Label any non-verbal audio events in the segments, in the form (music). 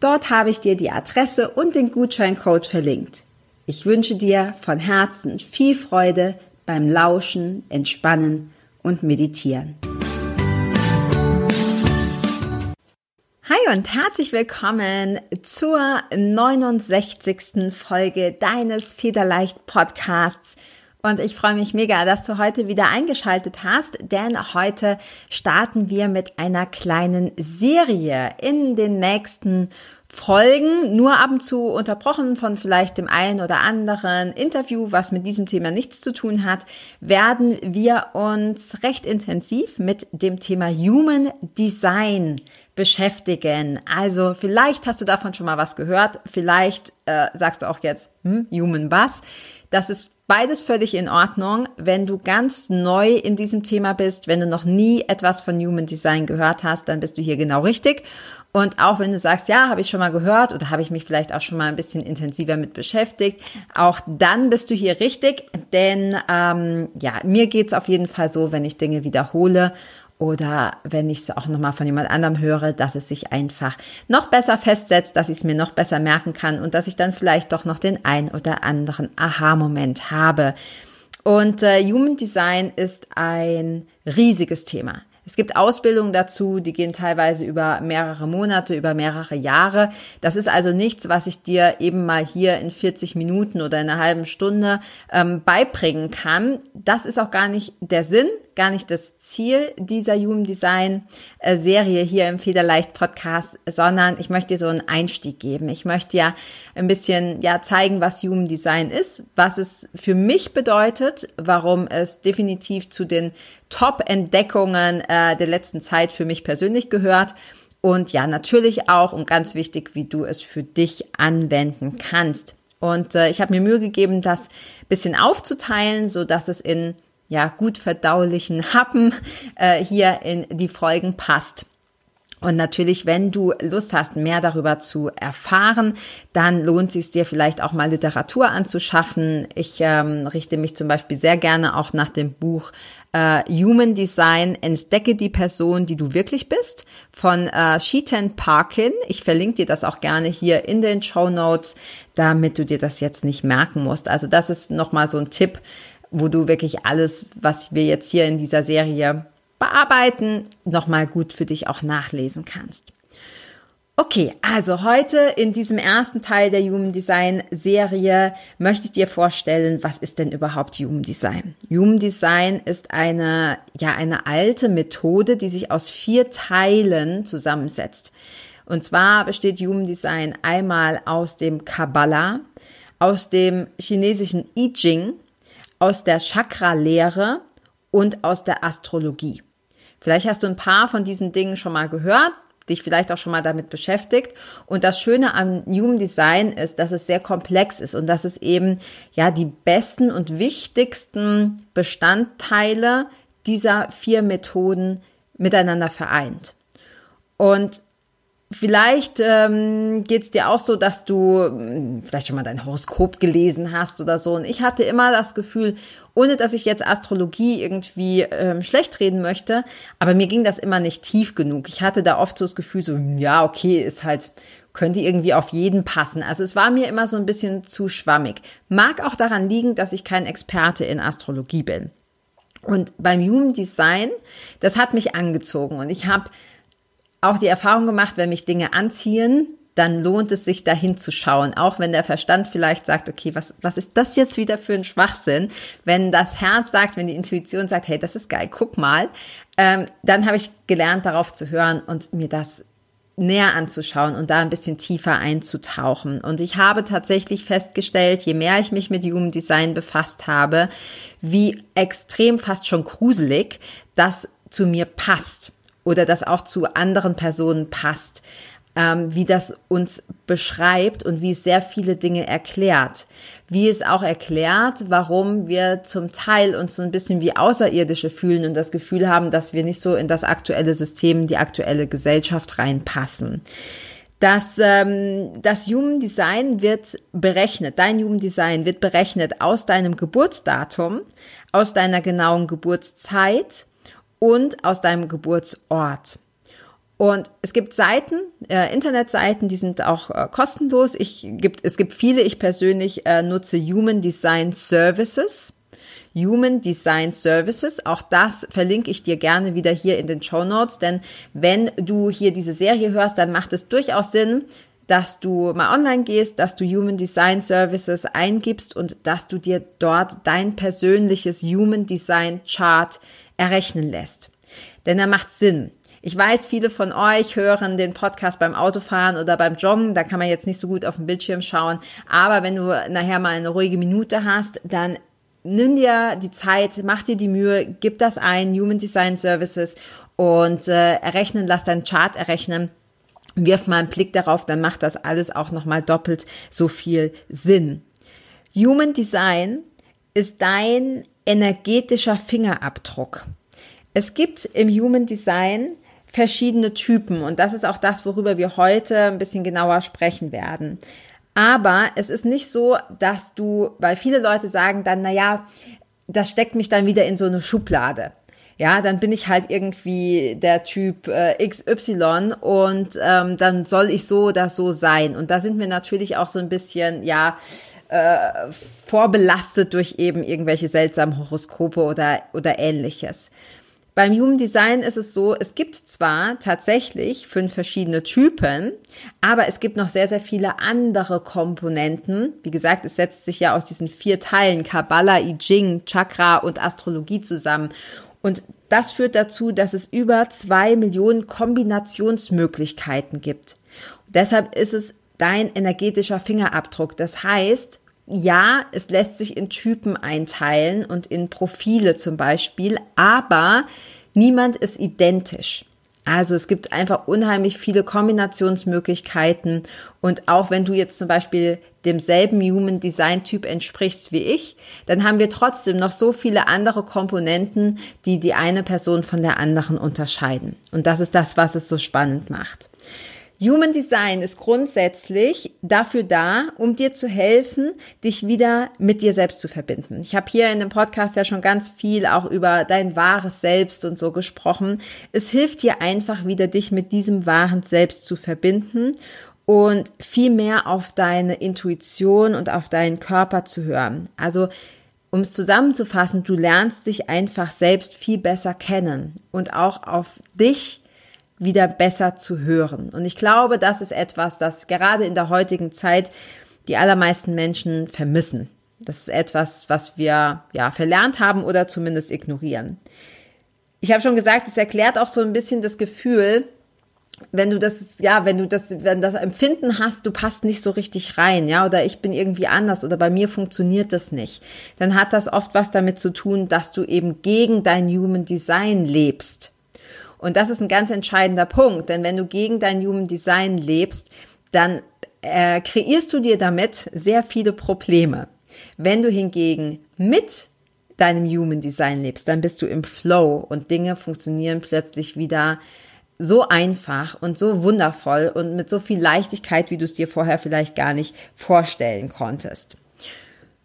Dort habe ich dir die Adresse und den Gutscheincode verlinkt. Ich wünsche dir von Herzen viel Freude beim Lauschen, Entspannen und Meditieren. Hi und herzlich willkommen zur 69. Folge deines Federleicht Podcasts. Und ich freue mich mega, dass du heute wieder eingeschaltet hast, denn heute starten wir mit einer kleinen Serie in den nächsten Folgen, nur ab und zu unterbrochen von vielleicht dem einen oder anderen Interview, was mit diesem Thema nichts zu tun hat, werden wir uns recht intensiv mit dem Thema Human Design beschäftigen. Also vielleicht hast du davon schon mal was gehört, vielleicht äh, sagst du auch jetzt, hm, Human was. Das ist beides völlig in Ordnung. Wenn du ganz neu in diesem Thema bist, wenn du noch nie etwas von Human Design gehört hast, dann bist du hier genau richtig. Und auch wenn du sagst, ja, habe ich schon mal gehört oder habe ich mich vielleicht auch schon mal ein bisschen intensiver mit beschäftigt, auch dann bist du hier richtig, denn ähm, ja, mir geht's auf jeden Fall so, wenn ich Dinge wiederhole oder wenn ich es auch nochmal von jemand anderem höre, dass es sich einfach noch besser festsetzt, dass ich es mir noch besser merken kann und dass ich dann vielleicht doch noch den ein oder anderen Aha-Moment habe. Und äh, Human Design ist ein riesiges Thema. Es gibt Ausbildungen dazu, die gehen teilweise über mehrere Monate, über mehrere Jahre. Das ist also nichts, was ich dir eben mal hier in 40 Minuten oder in einer halben Stunde ähm, beibringen kann. Das ist auch gar nicht der Sinn gar nicht das Ziel dieser Human Design äh, Serie hier im Federleicht Podcast, sondern ich möchte dir so einen Einstieg geben. Ich möchte ja ein bisschen ja zeigen, was Human Design ist, was es für mich bedeutet, warum es definitiv zu den Top-Entdeckungen äh, der letzten Zeit für mich persönlich gehört. Und ja, natürlich auch und ganz wichtig, wie du es für dich anwenden kannst. Und äh, ich habe mir Mühe gegeben, das bisschen aufzuteilen, so dass es in ja, gut verdaulichen Happen äh, hier in die Folgen passt. Und natürlich, wenn du Lust hast, mehr darüber zu erfahren, dann lohnt es sich dir vielleicht auch mal Literatur anzuschaffen. Ich ähm, richte mich zum Beispiel sehr gerne auch nach dem Buch äh, Human Design, entdecke die Person, die du wirklich bist, von äh, Sheetan Parkin. Ich verlinke dir das auch gerne hier in den Show Notes, damit du dir das jetzt nicht merken musst. Also das ist nochmal so ein Tipp, wo du wirklich alles, was wir jetzt hier in dieser Serie bearbeiten, nochmal gut für dich auch nachlesen kannst. Okay, also heute in diesem ersten Teil der Human Design Serie möchte ich dir vorstellen, was ist denn überhaupt Human Design? Human Design ist eine, ja, eine alte Methode, die sich aus vier Teilen zusammensetzt. Und zwar besteht Human Design einmal aus dem Kabbalah, aus dem chinesischen I Ching, aus der Chakra-Lehre und aus der Astrologie. Vielleicht hast du ein paar von diesen Dingen schon mal gehört, dich vielleicht auch schon mal damit beschäftigt. Und das Schöne am Human Design ist, dass es sehr komplex ist und dass es eben ja die besten und wichtigsten Bestandteile dieser vier Methoden miteinander vereint. Und Vielleicht ähm, geht dir auch so, dass du hm, vielleicht schon mal dein Horoskop gelesen hast oder so. Und ich hatte immer das Gefühl, ohne dass ich jetzt Astrologie irgendwie ähm, schlecht reden möchte, aber mir ging das immer nicht tief genug. Ich hatte da oft so das Gefühl, so ja, okay, ist halt könnte irgendwie auf jeden passen. Also es war mir immer so ein bisschen zu schwammig. Mag auch daran liegen, dass ich kein Experte in Astrologie bin. Und beim Human Design, das hat mich angezogen und ich habe auch die Erfahrung gemacht, wenn mich Dinge anziehen, dann lohnt es sich dahin zu schauen, auch wenn der Verstand vielleicht sagt, okay, was, was ist das jetzt wieder für ein Schwachsinn? Wenn das Herz sagt, wenn die Intuition sagt, hey, das ist geil, guck mal, ähm, dann habe ich gelernt, darauf zu hören und mir das näher anzuschauen und da ein bisschen tiefer einzutauchen. Und ich habe tatsächlich festgestellt, je mehr ich mich mit Human Design befasst habe, wie extrem fast schon gruselig das zu mir passt oder das auch zu anderen Personen passt ähm, wie das uns beschreibt und wie es sehr viele Dinge erklärt. Wie es auch erklärt, warum wir zum Teil uns so ein bisschen wie Außerirdische fühlen und das Gefühl haben, dass wir nicht so in das aktuelle System, die aktuelle Gesellschaft reinpassen. Das, ähm, das Human Design wird berechnet, dein Human Design wird berechnet aus deinem Geburtsdatum, aus deiner genauen Geburtszeit und aus deinem Geburtsort. Und es gibt Seiten, äh, Internetseiten, die sind auch äh, kostenlos. Ich, gibt, es gibt viele, ich persönlich äh, nutze Human Design Services. Human Design Services. Auch das verlinke ich dir gerne wieder hier in den Show Notes, denn wenn du hier diese Serie hörst, dann macht es durchaus Sinn, dass du mal online gehst, dass du Human Design Services eingibst und dass du dir dort dein persönliches Human Design Chart errechnen lässt. Denn er macht Sinn. Ich weiß, viele von euch hören den Podcast beim Autofahren oder beim Joggen. Da kann man jetzt nicht so gut auf den Bildschirm schauen. Aber wenn du nachher mal eine ruhige Minute hast, dann nimm dir die Zeit, mach dir die Mühe, gib das ein, Human Design Services und äh, errechnen, lass deinen Chart errechnen. Wirf mal einen Blick darauf, dann macht das alles auch nochmal doppelt so viel Sinn. Human Design ist dein energetischer Fingerabdruck. Es gibt im Human Design verschiedene Typen und das ist auch das, worüber wir heute ein bisschen genauer sprechen werden. Aber es ist nicht so, dass du, weil viele Leute sagen dann, na ja, das steckt mich dann wieder in so eine Schublade. Ja, dann bin ich halt irgendwie der Typ äh, XY und ähm, dann soll ich so oder so sein. Und da sind wir natürlich auch so ein bisschen, ja, äh, vorbelastet durch eben irgendwelche seltsamen Horoskope oder, oder ähnliches. Beim Human Design ist es so, es gibt zwar tatsächlich fünf verschiedene Typen, aber es gibt noch sehr, sehr viele andere Komponenten. Wie gesagt, es setzt sich ja aus diesen vier Teilen Kabbalah, I Ching, Chakra und Astrologie zusammen. Und das führt dazu, dass es über zwei Millionen Kombinationsmöglichkeiten gibt. Deshalb ist es dein energetischer Fingerabdruck. Das heißt, ja, es lässt sich in Typen einteilen und in Profile zum Beispiel, aber niemand ist identisch. Also es gibt einfach unheimlich viele Kombinationsmöglichkeiten und auch wenn du jetzt zum Beispiel demselben Human Design Typ entsprichst wie ich, dann haben wir trotzdem noch so viele andere Komponenten, die die eine Person von der anderen unterscheiden. Und das ist das, was es so spannend macht. Human Design ist grundsätzlich dafür da, um dir zu helfen, dich wieder mit dir selbst zu verbinden. Ich habe hier in dem Podcast ja schon ganz viel auch über dein wahres Selbst und so gesprochen. Es hilft dir einfach wieder, dich mit diesem wahren Selbst zu verbinden und viel mehr auf deine Intuition und auf deinen Körper zu hören. Also um es zusammenzufassen, du lernst dich einfach selbst viel besser kennen und auch auf dich wieder besser zu hören. Und ich glaube, das ist etwas, das gerade in der heutigen Zeit die allermeisten Menschen vermissen. Das ist etwas, was wir ja verlernt haben oder zumindest ignorieren. Ich habe schon gesagt, es erklärt auch so ein bisschen das Gefühl, wenn du das, ja, wenn du das, wenn das Empfinden hast, du passt nicht so richtig rein, ja, oder ich bin irgendwie anders oder bei mir funktioniert das nicht, dann hat das oft was damit zu tun, dass du eben gegen dein Human Design lebst. Und das ist ein ganz entscheidender Punkt, denn wenn du gegen dein Human Design lebst, dann äh, kreierst du dir damit sehr viele Probleme. Wenn du hingegen mit deinem Human Design lebst, dann bist du im Flow und Dinge funktionieren plötzlich wieder so einfach und so wundervoll und mit so viel Leichtigkeit, wie du es dir vorher vielleicht gar nicht vorstellen konntest.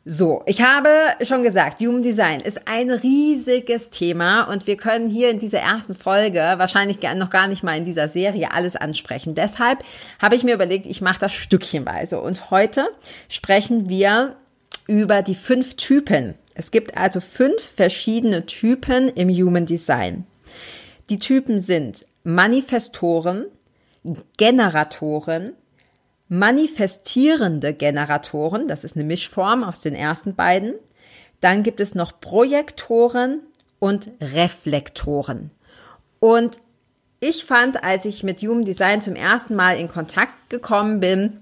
So, ich habe schon gesagt, Human Design ist ein riesiges Thema und wir können hier in dieser ersten Folge wahrscheinlich noch gar nicht mal in dieser Serie alles ansprechen. Deshalb habe ich mir überlegt, ich mache das stückchenweise und heute sprechen wir über die fünf Typen. Es gibt also fünf verschiedene Typen im Human Design. Die Typen sind Manifestoren, Generatoren, manifestierende Generatoren, das ist eine Mischform aus den ersten beiden. Dann gibt es noch Projektoren und Reflektoren. Und ich fand, als ich mit Human Design zum ersten Mal in Kontakt gekommen bin,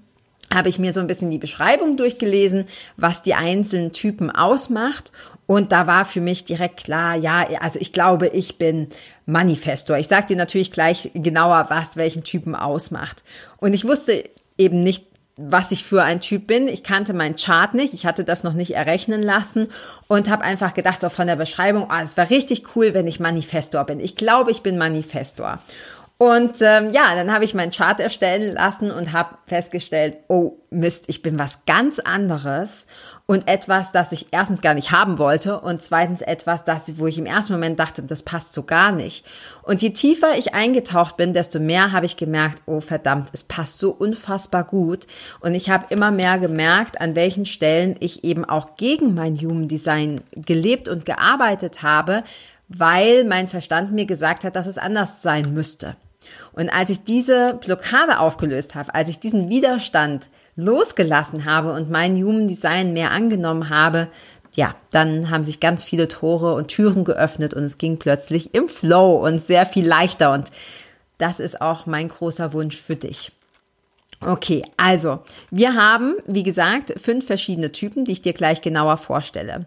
habe ich mir so ein bisschen die Beschreibung durchgelesen, was die einzelnen Typen ausmacht. Und da war für mich direkt klar, ja, also ich glaube, ich bin Manifestor. Ich sage dir natürlich gleich genauer, was welchen Typen ausmacht. Und ich wusste eben nicht, was ich für ein Typ bin. Ich kannte meinen Chart nicht, ich hatte das noch nicht errechnen lassen und habe einfach gedacht, so von der Beschreibung, ah, es war richtig cool, wenn ich Manifestor bin. Ich glaube, ich bin Manifestor. Und ähm, ja, dann habe ich meinen Chart erstellen lassen und habe festgestellt, oh Mist, ich bin was ganz anderes und etwas, das ich erstens gar nicht haben wollte und zweitens etwas, das, wo ich im ersten Moment dachte, das passt so gar nicht. Und je tiefer ich eingetaucht bin, desto mehr habe ich gemerkt, oh verdammt, es passt so unfassbar gut. Und ich habe immer mehr gemerkt, an welchen Stellen ich eben auch gegen mein Human Design gelebt und gearbeitet habe, weil mein Verstand mir gesagt hat, dass es anders sein müsste. Und als ich diese Blockade aufgelöst habe, als ich diesen Widerstand losgelassen habe und mein Human Design mehr angenommen habe, ja, dann haben sich ganz viele Tore und Türen geöffnet und es ging plötzlich im Flow und sehr viel leichter. Und das ist auch mein großer Wunsch für dich. Okay, also wir haben, wie gesagt, fünf verschiedene Typen, die ich dir gleich genauer vorstelle.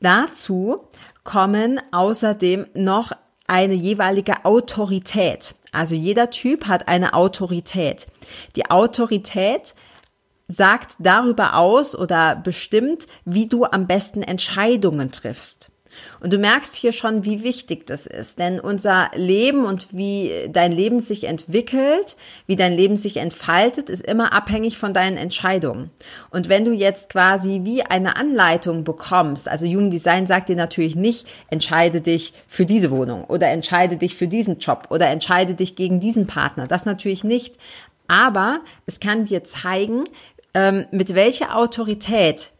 Dazu kommen außerdem noch eine jeweilige Autorität. Also jeder Typ hat eine Autorität. Die Autorität sagt darüber aus oder bestimmt, wie du am besten Entscheidungen triffst. Und du merkst hier schon, wie wichtig das ist, denn unser Leben und wie dein Leben sich entwickelt, wie dein Leben sich entfaltet, ist immer abhängig von deinen Entscheidungen. Und wenn du jetzt quasi wie eine Anleitung bekommst, also Human Design sagt dir natürlich nicht, entscheide dich für diese Wohnung oder entscheide dich für diesen Job oder entscheide dich gegen diesen Partner, das natürlich nicht. Aber es kann dir zeigen, ähm, mit welcher Autorität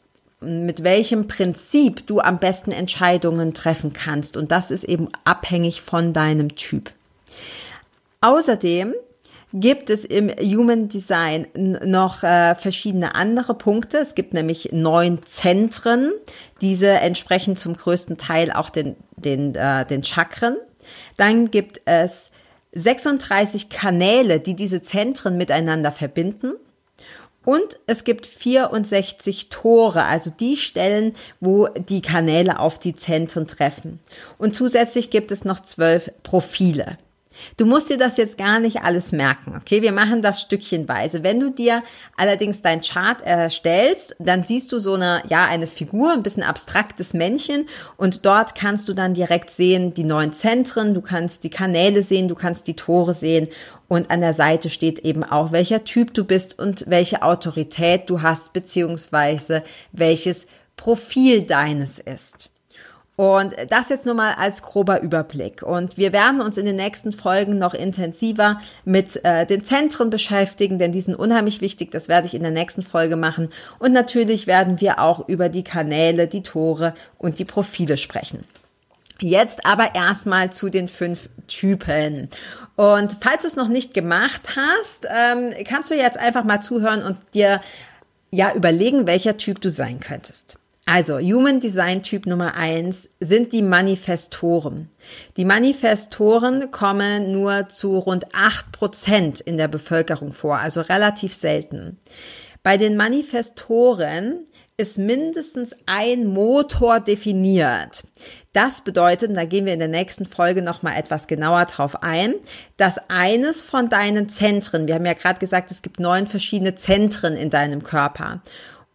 mit welchem Prinzip du am besten Entscheidungen treffen kannst. Und das ist eben abhängig von deinem Typ. Außerdem gibt es im Human Design noch äh, verschiedene andere Punkte. Es gibt nämlich neun Zentren. Diese entsprechen zum größten Teil auch den, den, äh, den Chakren. Dann gibt es 36 Kanäle, die diese Zentren miteinander verbinden. Und es gibt 64 Tore, also die Stellen, wo die Kanäle auf die Zentren treffen. Und zusätzlich gibt es noch zwölf Profile. Du musst dir das jetzt gar nicht alles merken, okay? Wir machen das stückchenweise. Wenn du dir allerdings dein Chart erstellst, dann siehst du so eine, ja, eine Figur, ein bisschen abstraktes Männchen und dort kannst du dann direkt sehen die neuen Zentren, du kannst die Kanäle sehen, du kannst die Tore sehen und an der Seite steht eben auch, welcher Typ du bist und welche Autorität du hast, beziehungsweise welches Profil deines ist. Und das jetzt nur mal als grober Überblick. Und wir werden uns in den nächsten Folgen noch intensiver mit äh, den Zentren beschäftigen, denn die sind unheimlich wichtig. Das werde ich in der nächsten Folge machen. Und natürlich werden wir auch über die Kanäle, die Tore und die Profile sprechen. Jetzt aber erstmal zu den fünf Typen. Und falls du es noch nicht gemacht hast, ähm, kannst du jetzt einfach mal zuhören und dir ja überlegen, welcher Typ du sein könntest. Also, Human Design Typ Nummer eins sind die Manifestoren. Die Manifestoren kommen nur zu rund acht Prozent in der Bevölkerung vor, also relativ selten. Bei den Manifestoren ist mindestens ein Motor definiert. Das bedeutet, und da gehen wir in der nächsten Folge nochmal etwas genauer drauf ein, dass eines von deinen Zentren, wir haben ja gerade gesagt, es gibt neun verschiedene Zentren in deinem Körper.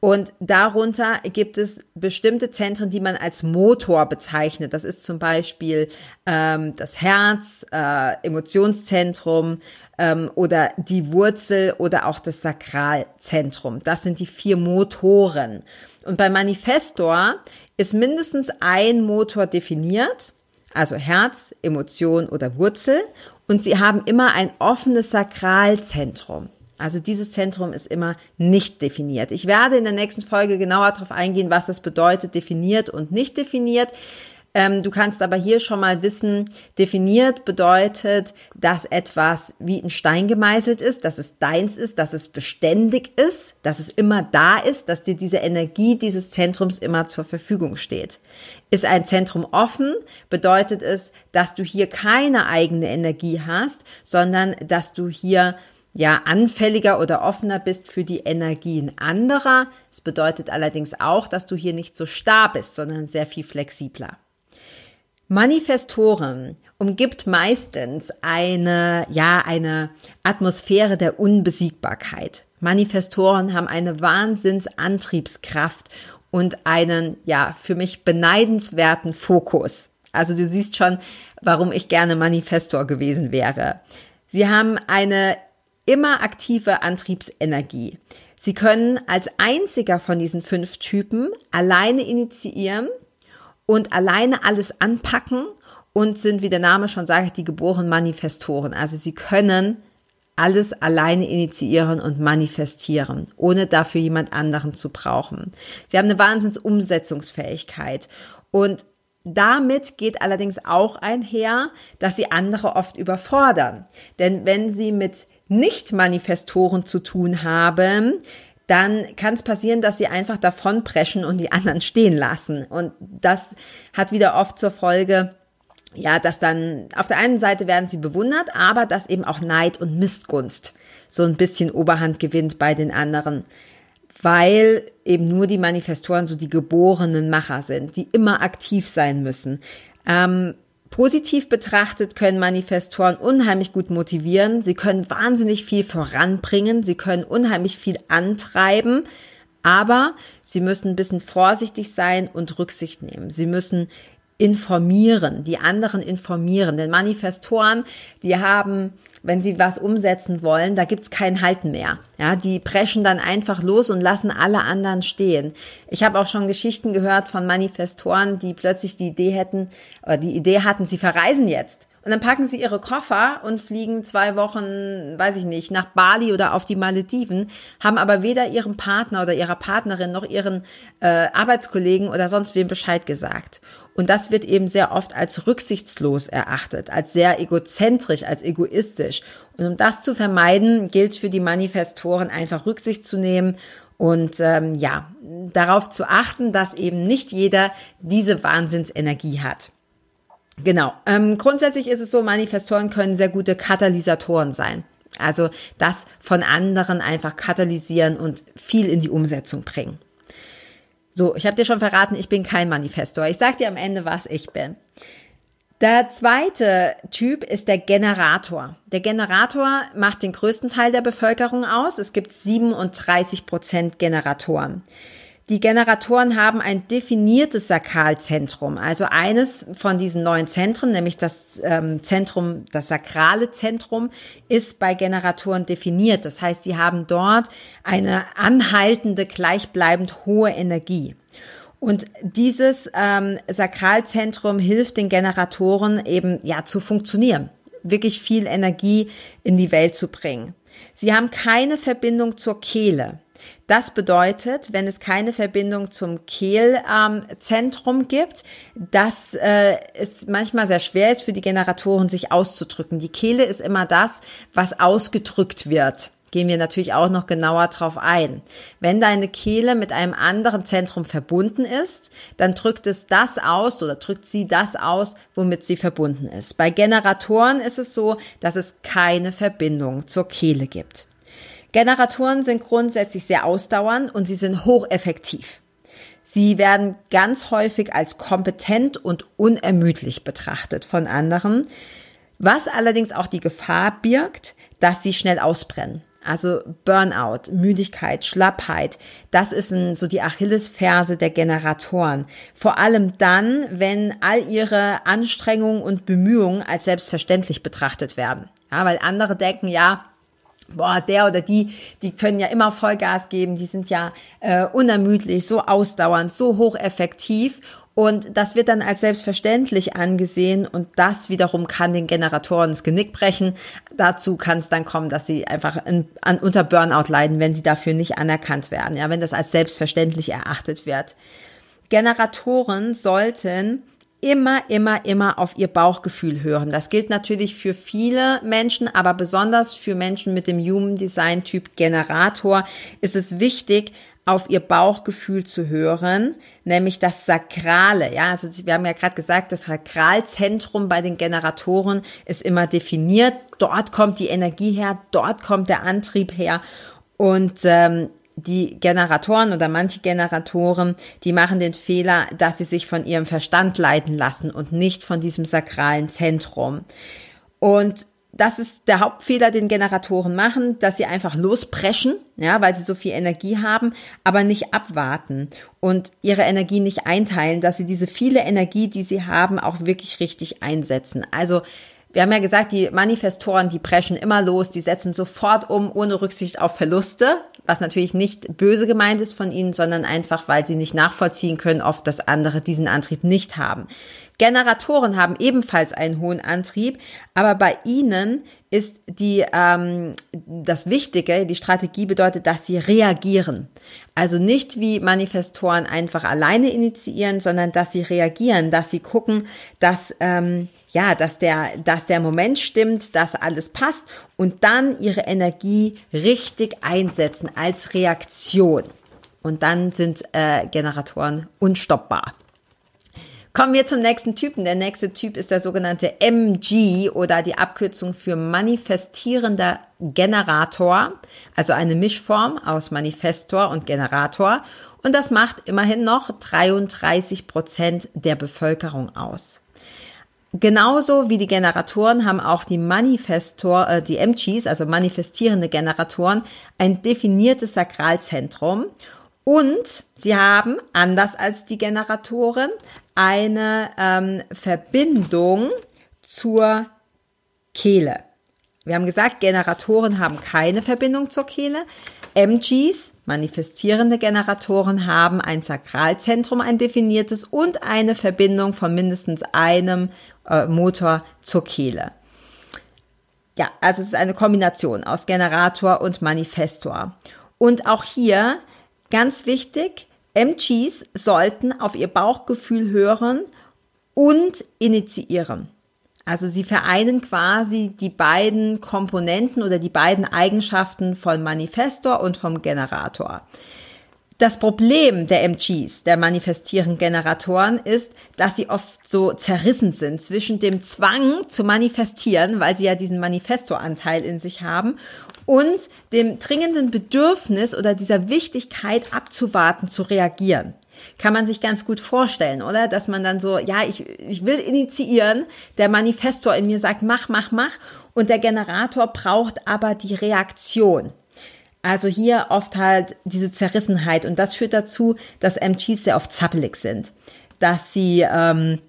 Und darunter gibt es bestimmte Zentren, die man als Motor bezeichnet. Das ist zum Beispiel ähm, das Herz, äh, Emotionszentrum ähm, oder die Wurzel oder auch das Sakralzentrum. Das sind die vier Motoren. Und bei Manifestor ist mindestens ein Motor definiert, also Herz, Emotion oder Wurzel. Und sie haben immer ein offenes Sakralzentrum. Also dieses Zentrum ist immer nicht definiert. Ich werde in der nächsten Folge genauer darauf eingehen, was das bedeutet, definiert und nicht definiert. Ähm, du kannst aber hier schon mal wissen, definiert bedeutet, dass etwas wie ein Stein gemeißelt ist, dass es deins ist, dass es beständig ist, dass es immer da ist, dass dir diese Energie dieses Zentrums immer zur Verfügung steht. Ist ein Zentrum offen, bedeutet es, dass du hier keine eigene Energie hast, sondern dass du hier ja anfälliger oder offener bist für die Energien anderer. Es bedeutet allerdings auch, dass du hier nicht so starr bist, sondern sehr viel flexibler. Manifestoren umgibt meistens eine, ja, eine Atmosphäre der Unbesiegbarkeit. Manifestoren haben eine Wahnsinnsantriebskraft und einen, ja, für mich beneidenswerten Fokus. Also du siehst schon, warum ich gerne Manifestor gewesen wäre. Sie haben eine immer aktive Antriebsenergie. Sie können als einziger von diesen fünf Typen alleine initiieren und alleine alles anpacken und sind, wie der Name schon sagt, die geborenen Manifestoren. Also sie können alles alleine initiieren und manifestieren, ohne dafür jemand anderen zu brauchen. Sie haben eine Wahnsinnsumsetzungsfähigkeit und damit geht allerdings auch einher, dass sie andere oft überfordern. Denn wenn sie mit Nicht-Manifestoren zu tun haben, dann kann es passieren, dass sie einfach davon preschen und die anderen stehen lassen. Und das hat wieder oft zur Folge, ja, dass dann auf der einen Seite werden sie bewundert, aber dass eben auch Neid und Missgunst so ein bisschen Oberhand gewinnt bei den anderen, weil eben nur die Manifestoren so die geborenen Macher sind, die immer aktiv sein müssen. Ähm, Positiv betrachtet können Manifestoren unheimlich gut motivieren. Sie können wahnsinnig viel voranbringen. Sie können unheimlich viel antreiben. Aber sie müssen ein bisschen vorsichtig sein und Rücksicht nehmen. Sie müssen informieren, die anderen informieren. Denn Manifestoren, die haben, wenn sie was umsetzen wollen, da gibt's kein Halten mehr. Ja, die preschen dann einfach los und lassen alle anderen stehen. Ich habe auch schon Geschichten gehört von Manifestoren, die plötzlich die Idee hätten, oder die Idee hatten, sie verreisen jetzt. Und dann packen sie ihre Koffer und fliegen zwei Wochen, weiß ich nicht, nach Bali oder auf die Malediven, haben aber weder ihrem Partner oder ihrer Partnerin noch ihren äh, Arbeitskollegen oder sonst wem Bescheid gesagt. Und das wird eben sehr oft als rücksichtslos erachtet, als sehr egozentrisch, als egoistisch. Und um das zu vermeiden, gilt für die Manifestoren einfach Rücksicht zu nehmen und ähm, ja, darauf zu achten, dass eben nicht jeder diese Wahnsinnsenergie hat. Genau. Ähm, grundsätzlich ist es so, Manifestoren können sehr gute Katalysatoren sein. Also das von anderen einfach katalysieren und viel in die Umsetzung bringen. So, ich habe dir schon verraten, ich bin kein Manifestor. Ich sage dir am Ende, was ich bin. Der zweite Typ ist der Generator. Der Generator macht den größten Teil der Bevölkerung aus. Es gibt 37 Prozent Generatoren. Die Generatoren haben ein definiertes Sakralzentrum, also eines von diesen neuen Zentren, nämlich das ähm, Zentrum, das sakrale Zentrum, ist bei Generatoren definiert. Das heißt, sie haben dort eine anhaltende, gleichbleibend hohe Energie. Und dieses ähm, Sakralzentrum hilft den Generatoren eben ja zu funktionieren, wirklich viel Energie in die Welt zu bringen. Sie haben keine Verbindung zur Kehle. Das bedeutet, wenn es keine Verbindung zum Kehlzentrum ähm, gibt, dass äh, es manchmal sehr schwer ist für die Generatoren, sich auszudrücken. Die Kehle ist immer das, was ausgedrückt wird gehen wir natürlich auch noch genauer drauf ein. Wenn deine Kehle mit einem anderen Zentrum verbunden ist, dann drückt es das aus oder drückt sie das aus, womit sie verbunden ist. Bei Generatoren ist es so, dass es keine Verbindung zur Kehle gibt. Generatoren sind grundsätzlich sehr ausdauernd und sie sind hocheffektiv. Sie werden ganz häufig als kompetent und unermüdlich betrachtet von anderen, was allerdings auch die Gefahr birgt, dass sie schnell ausbrennen. Also Burnout, Müdigkeit, Schlappheit, das ist ein, so die Achillesferse der Generatoren. Vor allem dann, wenn all ihre Anstrengungen und Bemühungen als selbstverständlich betrachtet werden. Ja, weil andere denken, ja, boah, der oder die, die können ja immer Vollgas geben, die sind ja äh, unermüdlich, so ausdauernd, so hocheffektiv. Und das wird dann als selbstverständlich angesehen und das wiederum kann den Generatoren das Genick brechen. Dazu kann es dann kommen, dass sie einfach in, an, unter Burnout leiden, wenn sie dafür nicht anerkannt werden, ja, wenn das als selbstverständlich erachtet wird. Generatoren sollten immer, immer, immer auf ihr Bauchgefühl hören. Das gilt natürlich für viele Menschen, aber besonders für Menschen mit dem Human Design Typ Generator ist es wichtig, auf ihr Bauchgefühl zu hören, nämlich das Sakrale. Ja, also wir haben ja gerade gesagt, das Sakralzentrum bei den Generatoren ist immer definiert. Dort kommt die Energie her, dort kommt der Antrieb her. Und ähm, die Generatoren oder manche Generatoren, die machen den Fehler, dass sie sich von ihrem Verstand leiten lassen und nicht von diesem sakralen Zentrum. Und das ist der Hauptfehler, den Generatoren machen, dass sie einfach lospreschen, ja, weil sie so viel Energie haben, aber nicht abwarten und ihre Energie nicht einteilen, dass sie diese viele Energie, die sie haben, auch wirklich richtig einsetzen. Also wir haben ja gesagt, die Manifestoren, die preschen immer los, die setzen sofort um, ohne Rücksicht auf Verluste, was natürlich nicht böse gemeint ist von ihnen, sondern einfach, weil sie nicht nachvollziehen können, oft, dass andere diesen Antrieb nicht haben. Generatoren haben ebenfalls einen hohen Antrieb, aber bei ihnen ist die, ähm, das Wichtige, die Strategie bedeutet, dass sie reagieren. Also nicht wie Manifestoren einfach alleine initiieren, sondern dass sie reagieren, dass sie gucken, dass, ähm, ja, dass der, dass der Moment stimmt, dass alles passt und dann ihre Energie richtig einsetzen als Reaktion. Und dann sind äh, Generatoren unstoppbar. Kommen wir zum nächsten Typen. Der nächste Typ ist der sogenannte MG oder die Abkürzung für manifestierender Generator, also eine Mischform aus Manifestor und Generator. Und das macht immerhin noch 33 Prozent der Bevölkerung aus. Genauso wie die Generatoren haben auch die Manifestor, äh, die MGs, also manifestierende Generatoren, ein definiertes Sakralzentrum und sie haben, anders als die Generatoren, eine ähm, Verbindung zur Kehle. Wir haben gesagt, Generatoren haben keine Verbindung zur Kehle. MGs, manifestierende Generatoren, haben ein Sakralzentrum, ein definiertes und eine Verbindung von mindestens einem äh, Motor zur Kehle. Ja, also es ist eine Kombination aus Generator und Manifestor. Und auch hier Ganz wichtig, MGs sollten auf ihr Bauchgefühl hören und initiieren. Also sie vereinen quasi die beiden Komponenten oder die beiden Eigenschaften von Manifestor und vom Generator. Das Problem der MGs, der manifestierenden Generatoren, ist, dass sie oft so zerrissen sind zwischen dem Zwang zu manifestieren, weil sie ja diesen Manifestoranteil in sich haben, und dem dringenden Bedürfnis oder dieser Wichtigkeit abzuwarten, zu reagieren. Kann man sich ganz gut vorstellen, oder? Dass man dann so, ja, ich, ich will initiieren, der Manifestor in mir sagt, mach, mach, mach, und der Generator braucht aber die Reaktion. Also hier oft halt diese Zerrissenheit und das führt dazu, dass MGs sehr oft zappelig sind, dass sie ähm,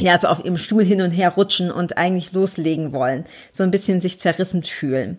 ja so auf ihrem Stuhl hin und her rutschen und eigentlich loslegen wollen, so ein bisschen sich zerrissen fühlen.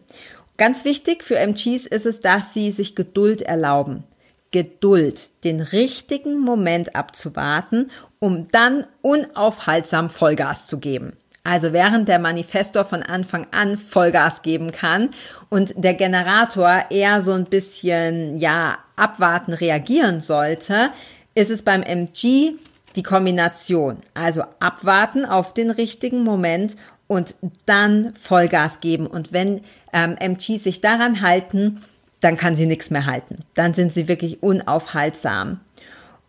Ganz wichtig für MGs ist es, dass sie sich Geduld erlauben. Geduld, den richtigen Moment abzuwarten, um dann unaufhaltsam Vollgas zu geben. Also während der Manifestor von Anfang an Vollgas geben kann und der Generator eher so ein bisschen, ja, abwarten reagieren sollte, ist es beim MG die Kombination. Also abwarten auf den richtigen Moment und dann Vollgas geben. Und wenn ähm, MGs sich daran halten, dann kann sie nichts mehr halten. Dann sind sie wirklich unaufhaltsam.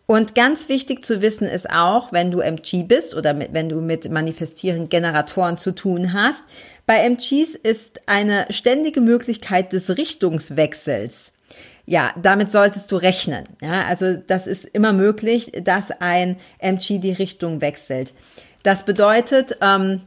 Und ganz wichtig zu wissen ist auch, wenn du MG bist oder mit, wenn du mit manifestierenden Generatoren zu tun hast, bei MGs ist eine ständige Möglichkeit des Richtungswechsels. Ja, damit solltest du rechnen. Ja, also das ist immer möglich, dass ein MG die Richtung wechselt. Das bedeutet, ähm,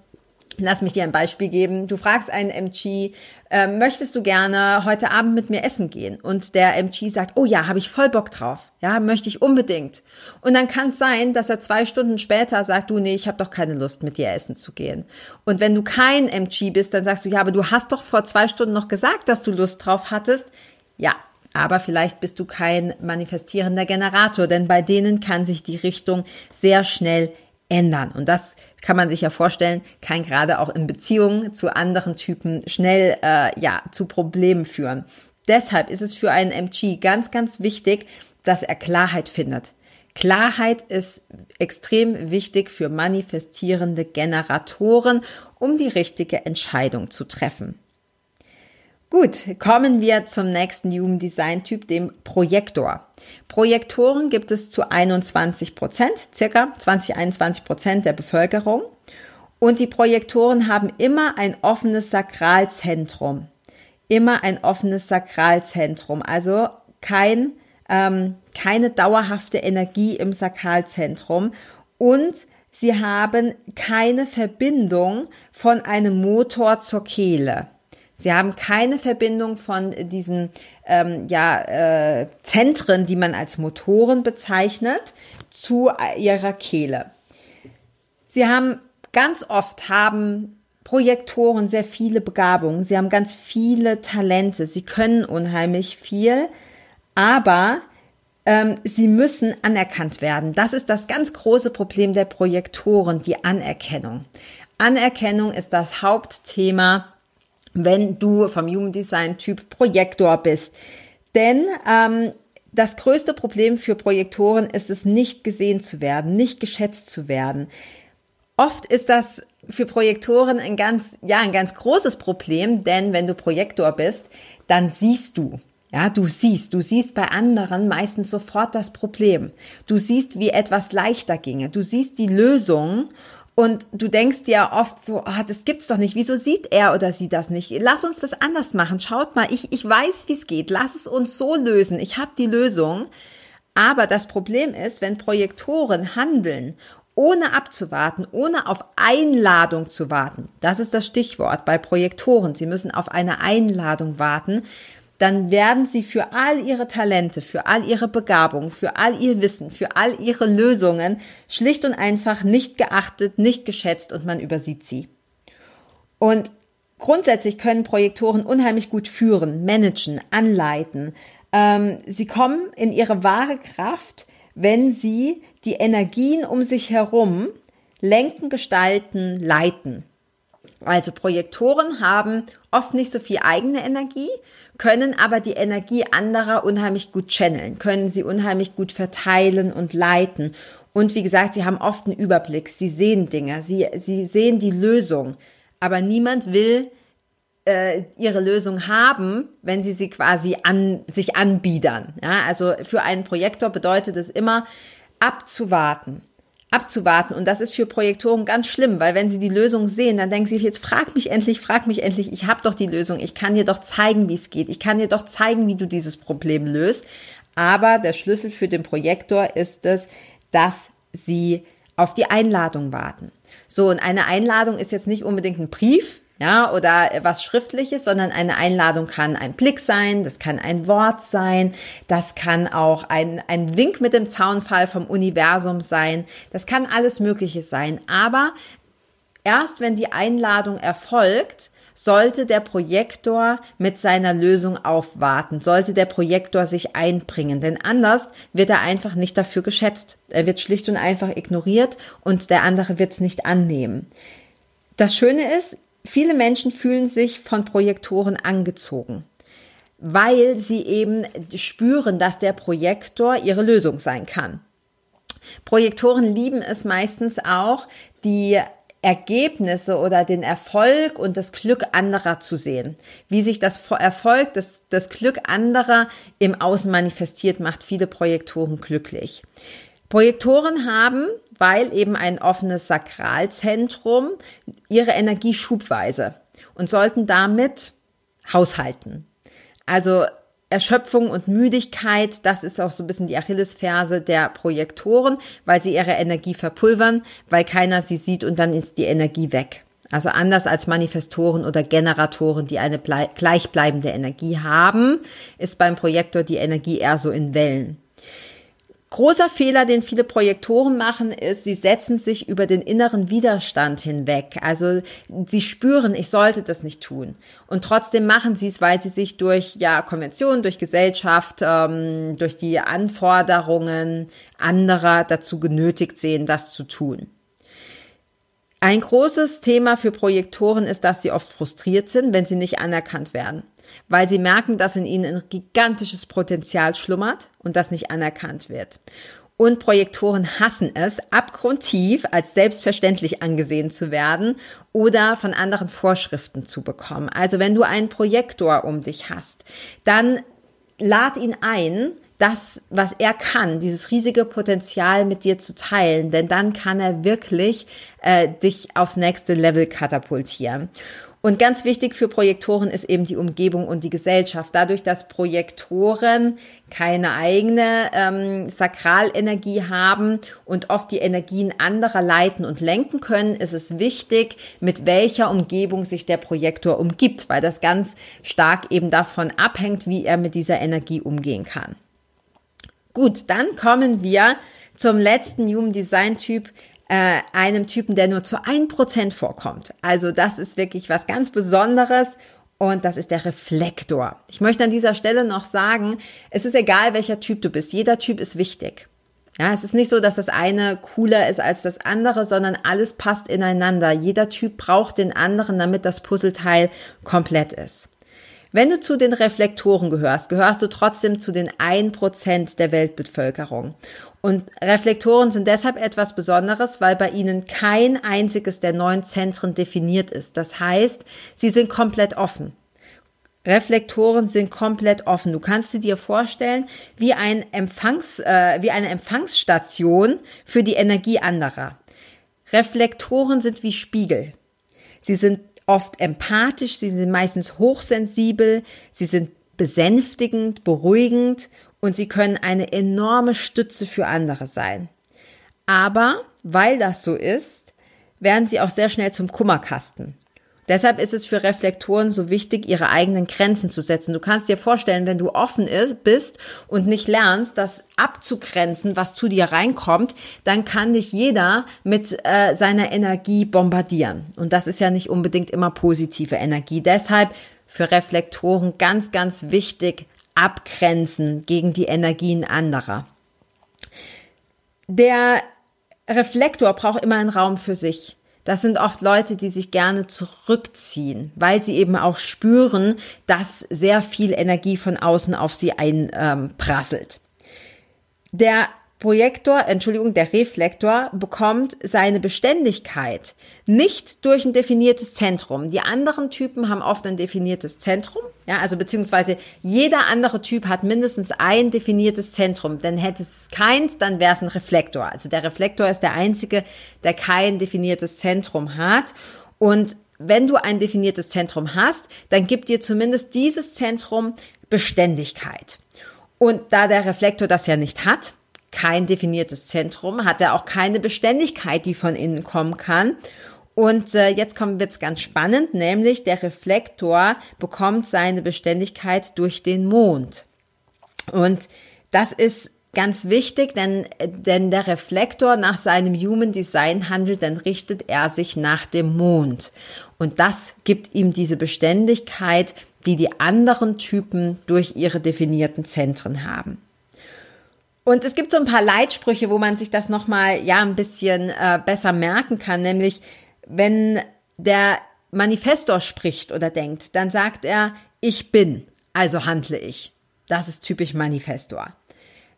Lass mich dir ein Beispiel geben. Du fragst einen MG, äh, möchtest du gerne heute Abend mit mir essen gehen? Und der MG sagt, oh ja, habe ich voll Bock drauf. Ja, möchte ich unbedingt. Und dann kann es sein, dass er zwei Stunden später sagt, du, nee, ich habe doch keine Lust, mit dir essen zu gehen. Und wenn du kein MG bist, dann sagst du, ja, aber du hast doch vor zwei Stunden noch gesagt, dass du Lust drauf hattest. Ja, aber vielleicht bist du kein manifestierender Generator, denn bei denen kann sich die Richtung sehr schnell ändern. Und das kann man sich ja vorstellen, kann gerade auch in Beziehungen zu anderen Typen schnell äh, ja zu Problemen führen. Deshalb ist es für einen MG ganz, ganz wichtig, dass er Klarheit findet. Klarheit ist extrem wichtig für manifestierende Generatoren, um die richtige Entscheidung zu treffen. Gut, kommen wir zum nächsten Human Design Typ, dem Projektor. Projektoren gibt es zu 21 Prozent, circa 20, 21 Prozent der Bevölkerung. Und die Projektoren haben immer ein offenes Sakralzentrum. Immer ein offenes Sakralzentrum. Also kein, ähm, keine dauerhafte Energie im Sakralzentrum. Und sie haben keine Verbindung von einem Motor zur Kehle. Sie haben keine Verbindung von diesen ähm, ja, äh, Zentren, die man als Motoren bezeichnet, zu ihrer Kehle. Sie haben ganz oft haben Projektoren sehr viele Begabungen. Sie haben ganz viele Talente. Sie können unheimlich viel, aber ähm, sie müssen anerkannt werden. Das ist das ganz große Problem der Projektoren, die Anerkennung. Anerkennung ist das Hauptthema wenn du vom Human Design Typ Projektor bist. Denn ähm, das größte Problem für Projektoren ist es, nicht gesehen zu werden, nicht geschätzt zu werden. Oft ist das für Projektoren ein ganz, ja, ein ganz großes Problem, denn wenn du Projektor bist, dann siehst du. Ja, du siehst, du siehst bei anderen meistens sofort das Problem. Du siehst, wie etwas leichter ginge. Du siehst die Lösung und du denkst dir oft so, ah, das gibt's doch nicht. Wieso sieht er oder sie das nicht? Lass uns das anders machen. Schaut mal, ich, ich weiß, wie es geht. Lass es uns so lösen. Ich habe die Lösung. Aber das Problem ist, wenn Projektoren handeln, ohne abzuwarten, ohne auf Einladung zu warten. Das ist das Stichwort bei Projektoren. Sie müssen auf eine Einladung warten dann werden sie für all ihre Talente, für all ihre Begabung, für all ihr Wissen, für all ihre Lösungen schlicht und einfach nicht geachtet, nicht geschätzt und man übersieht sie. Und grundsätzlich können Projektoren unheimlich gut führen, managen, anleiten. Ähm, sie kommen in ihre wahre Kraft, wenn sie die Energien um sich herum lenken, gestalten, leiten. Also Projektoren haben oft nicht so viel eigene Energie, können aber die Energie anderer unheimlich gut channeln, können sie unheimlich gut verteilen und leiten. Und wie gesagt, sie haben oft einen Überblick, sie sehen Dinge, sie, sie sehen die Lösung. Aber niemand will äh, ihre Lösung haben, wenn sie sie quasi an, sich anbiedern. Ja, also für einen Projektor bedeutet es immer abzuwarten abzuwarten. Und das ist für Projektoren ganz schlimm, weil wenn sie die Lösung sehen, dann denken sie, jetzt frag mich endlich, frag mich endlich, ich habe doch die Lösung, ich kann dir doch zeigen, wie es geht, ich kann dir doch zeigen, wie du dieses Problem löst. Aber der Schlüssel für den Projektor ist es, dass sie auf die Einladung warten. So, und eine Einladung ist jetzt nicht unbedingt ein Brief, ja, oder was Schriftliches, sondern eine Einladung kann ein Blick sein, das kann ein Wort sein, das kann auch ein, ein Wink mit dem Zaunfall vom Universum sein, das kann alles Mögliche sein. Aber erst wenn die Einladung erfolgt, sollte der Projektor mit seiner Lösung aufwarten, sollte der Projektor sich einbringen, denn anders wird er einfach nicht dafür geschätzt. Er wird schlicht und einfach ignoriert und der andere wird es nicht annehmen. Das Schöne ist, viele Menschen fühlen sich von Projektoren angezogen, weil sie eben spüren, dass der Projektor ihre Lösung sein kann. Projektoren lieben es meistens auch, die Ergebnisse oder den Erfolg und das Glück anderer zu sehen. Wie sich das Erfolg, das, das Glück anderer im Außen manifestiert, macht viele Projektoren glücklich. Projektoren haben weil eben ein offenes Sakralzentrum ihre Energie schubweise und sollten damit haushalten. Also Erschöpfung und Müdigkeit, das ist auch so ein bisschen die Achillesferse der Projektoren, weil sie ihre Energie verpulvern, weil keiner sie sieht und dann ist die Energie weg. Also anders als Manifestoren oder Generatoren, die eine gleichbleibende Energie haben, ist beim Projektor die Energie eher so in Wellen. Großer Fehler, den viele Projektoren machen, ist, sie setzen sich über den inneren Widerstand hinweg. Also sie spüren, ich sollte das nicht tun. Und trotzdem machen sie es, weil sie sich durch ja Konventionen, durch Gesellschaft, ähm, durch die Anforderungen anderer dazu genötigt sehen, das zu tun. Ein großes Thema für Projektoren ist, dass sie oft frustriert sind, wenn sie nicht anerkannt werden weil sie merken, dass in ihnen ein gigantisches Potenzial schlummert und das nicht anerkannt wird. Und Projektoren hassen es, abgrundtief als selbstverständlich angesehen zu werden oder von anderen Vorschriften zu bekommen. Also wenn du einen Projektor um dich hast, dann lad ihn ein, das, was er kann, dieses riesige Potenzial mit dir zu teilen, denn dann kann er wirklich äh, dich aufs nächste Level katapultieren. Und ganz wichtig für Projektoren ist eben die Umgebung und die Gesellschaft. Dadurch, dass Projektoren keine eigene ähm, Sakralenergie haben und oft die Energien anderer leiten und lenken können, ist es wichtig, mit welcher Umgebung sich der Projektor umgibt, weil das ganz stark eben davon abhängt, wie er mit dieser Energie umgehen kann. Gut, dann kommen wir zum letzten Human Design Typ, äh, einem Typen, der nur zu ein Prozent vorkommt. Also das ist wirklich was ganz Besonderes und das ist der Reflektor. Ich möchte an dieser Stelle noch sagen, es ist egal, welcher Typ du bist. Jeder Typ ist wichtig. Ja, es ist nicht so, dass das eine cooler ist als das andere, sondern alles passt ineinander. Jeder Typ braucht den anderen, damit das Puzzleteil komplett ist. Wenn du zu den Reflektoren gehörst, gehörst du trotzdem zu den 1% der Weltbevölkerung. Und Reflektoren sind deshalb etwas Besonderes, weil bei ihnen kein einziges der neun Zentren definiert ist. Das heißt, sie sind komplett offen. Reflektoren sind komplett offen. Du kannst sie dir vorstellen wie, ein Empfangs, äh, wie eine Empfangsstation für die Energie anderer. Reflektoren sind wie Spiegel. Sie sind oft empathisch, sie sind meistens hochsensibel, sie sind besänftigend, beruhigend und sie können eine enorme Stütze für andere sein. Aber weil das so ist, werden sie auch sehr schnell zum Kummerkasten. Deshalb ist es für Reflektoren so wichtig, ihre eigenen Grenzen zu setzen. Du kannst dir vorstellen, wenn du offen bist und nicht lernst, das abzugrenzen, was zu dir reinkommt, dann kann dich jeder mit äh, seiner Energie bombardieren. Und das ist ja nicht unbedingt immer positive Energie. Deshalb für Reflektoren ganz, ganz wichtig, abgrenzen gegen die Energien anderer. Der Reflektor braucht immer einen Raum für sich. Das sind oft Leute, die sich gerne zurückziehen, weil sie eben auch spüren, dass sehr viel Energie von außen auf sie einprasselt. Der Projektor, Entschuldigung, der Reflektor bekommt seine Beständigkeit nicht durch ein definiertes Zentrum. Die anderen Typen haben oft ein definiertes Zentrum, ja, also beziehungsweise jeder andere Typ hat mindestens ein definiertes Zentrum. Denn hätte es keins, dann wäre es ein Reflektor. Also der Reflektor ist der einzige, der kein definiertes Zentrum hat. Und wenn du ein definiertes Zentrum hast, dann gibt dir zumindest dieses Zentrum Beständigkeit. Und da der Reflektor das ja nicht hat, kein definiertes Zentrum, hat er auch keine Beständigkeit, die von innen kommen kann. Und äh, jetzt kommt wird's ganz spannend, nämlich der Reflektor bekommt seine Beständigkeit durch den Mond. Und das ist ganz wichtig, denn, denn der Reflektor nach seinem Human Design handelt, dann richtet er sich nach dem Mond. Und das gibt ihm diese Beständigkeit, die die anderen Typen durch ihre definierten Zentren haben. Und es gibt so ein paar Leitsprüche, wo man sich das nochmal, ja, ein bisschen äh, besser merken kann, nämlich wenn der Manifestor spricht oder denkt, dann sagt er, ich bin, also handle ich. Das ist typisch Manifestor.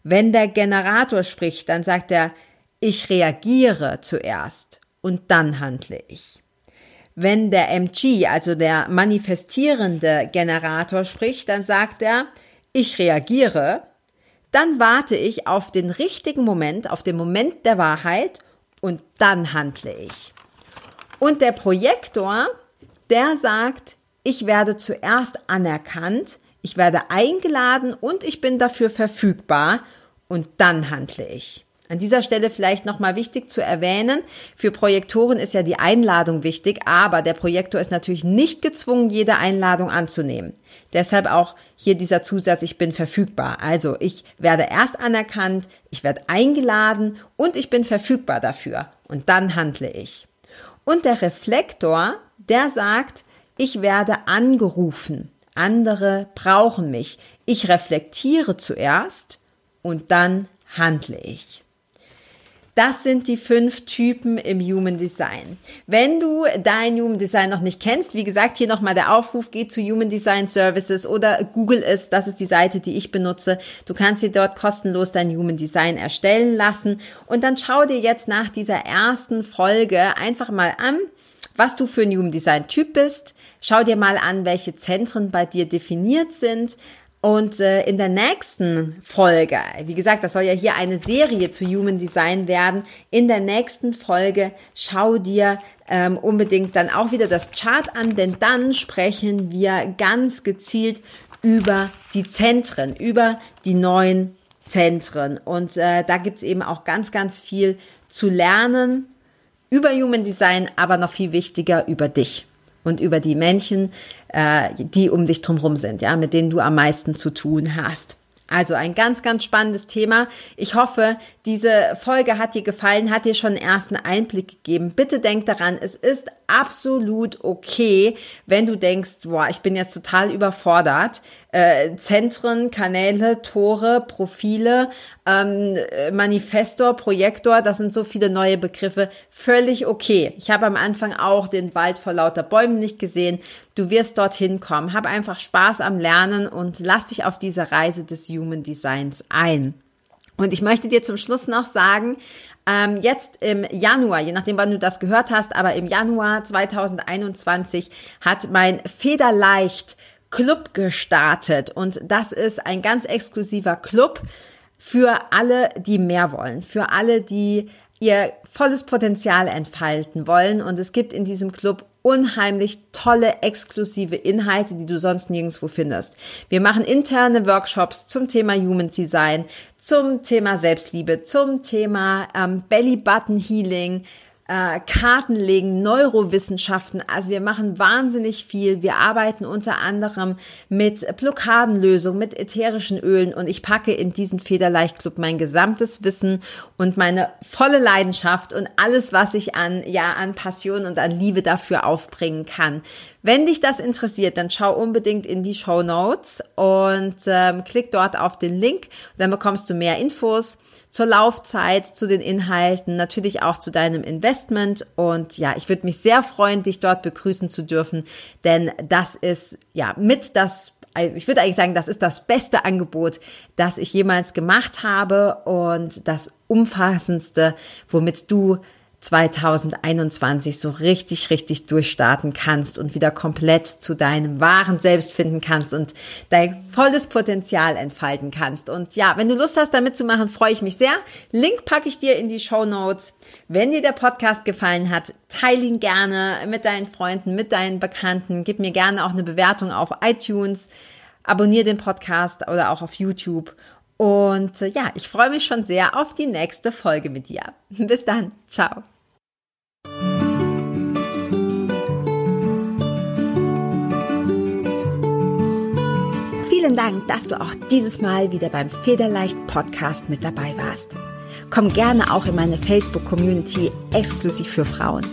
Wenn der Generator spricht, dann sagt er, ich reagiere zuerst und dann handle ich. Wenn der MG, also der manifestierende Generator spricht, dann sagt er, ich reagiere dann warte ich auf den richtigen Moment, auf den Moment der Wahrheit und dann handle ich. Und der Projektor, der sagt, ich werde zuerst anerkannt, ich werde eingeladen und ich bin dafür verfügbar und dann handle ich. An dieser Stelle vielleicht nochmal wichtig zu erwähnen, für Projektoren ist ja die Einladung wichtig, aber der Projektor ist natürlich nicht gezwungen, jede Einladung anzunehmen. Deshalb auch hier dieser Zusatz, ich bin verfügbar. Also ich werde erst anerkannt, ich werde eingeladen und ich bin verfügbar dafür. Und dann handle ich. Und der Reflektor, der sagt, ich werde angerufen. Andere brauchen mich. Ich reflektiere zuerst und dann handle ich. Das sind die fünf Typen im Human Design. Wenn du dein Human Design noch nicht kennst, wie gesagt, hier nochmal der Aufruf, geh zu Human Design Services oder Google es, das ist die Seite, die ich benutze. Du kannst dir dort kostenlos dein Human Design erstellen lassen und dann schau dir jetzt nach dieser ersten Folge einfach mal an, was du für ein Human Design Typ bist. Schau dir mal an, welche Zentren bei dir definiert sind. Und äh, in der nächsten Folge, wie gesagt, das soll ja hier eine Serie zu Human Design werden, in der nächsten Folge schau dir ähm, unbedingt dann auch wieder das Chart an, denn dann sprechen wir ganz gezielt über die Zentren, über die neuen Zentren. Und äh, da gibt's eben auch ganz, ganz viel zu lernen über Human Design, aber noch viel wichtiger über dich und über die Menschen, äh, die um dich drumherum sind, ja, mit denen du am meisten zu tun hast. Also ein ganz, ganz spannendes Thema. Ich hoffe, diese Folge hat dir gefallen, hat dir schon einen ersten Einblick gegeben. Bitte denk daran, es ist absolut okay, wenn du denkst, boah, ich bin jetzt total überfordert. Äh, Zentren, Kanäle, Tore, Profile, ähm, Manifestor, Projektor, das sind so viele neue Begriffe. Völlig okay. Ich habe am Anfang auch den Wald vor lauter Bäumen nicht gesehen. Du wirst dorthin kommen. Hab einfach Spaß am Lernen und lass dich auf diese Reise des Human Designs ein. Und ich möchte dir zum Schluss noch sagen, ähm, jetzt im Januar, je nachdem, wann du das gehört hast, aber im Januar 2021 hat mein Federleicht Club gestartet. Und das ist ein ganz exklusiver Club für alle, die mehr wollen, für alle, die ihr volles Potenzial entfalten wollen. Und es gibt in diesem Club unheimlich tolle exklusive Inhalte, die du sonst nirgendwo findest. Wir machen interne Workshops zum Thema Human Design, zum Thema Selbstliebe, zum Thema ähm, Belly Button Healing, äh, Karten legen, Neurowissenschaften. Also wir machen wahnsinnig viel. Wir arbeiten unter anderem mit Blockadenlösungen, mit ätherischen Ölen und ich packe in diesen Federleichtclub mein gesamtes Wissen und meine volle Leidenschaft und alles, was ich an, ja, an Passion und an Liebe dafür aufbringen kann. Wenn dich das interessiert, dann schau unbedingt in die Show Notes und ähm, klick dort auf den Link. Dann bekommst du mehr Infos zur Laufzeit, zu den Inhalten, natürlich auch zu deinem Investment. Und ja, ich würde mich sehr freuen, dich dort begrüßen zu dürfen, denn das ist ja mit das ich würde eigentlich sagen, das ist das beste Angebot, das ich jemals gemacht habe und das umfassendste, womit du 2021 so richtig, richtig durchstarten kannst und wieder komplett zu deinem wahren Selbst finden kannst und dein volles Potenzial entfalten kannst. Und ja, wenn du Lust hast, da mitzumachen, freue ich mich sehr. Link packe ich dir in die Show Notes. Wenn dir der Podcast gefallen hat, teile ihn gerne mit deinen Freunden, mit deinen Bekannten. Gib mir gerne auch eine Bewertung auf iTunes. Abonniere den Podcast oder auch auf YouTube. Und äh, ja, ich freue mich schon sehr auf die nächste Folge mit dir. (laughs) Bis dann. Ciao. Vielen Dank, dass du auch dieses Mal wieder beim Federleicht Podcast mit dabei warst. Komm gerne auch in meine Facebook-Community exklusiv für Frauen.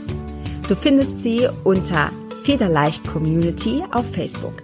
Du findest sie unter Federleicht Community auf Facebook.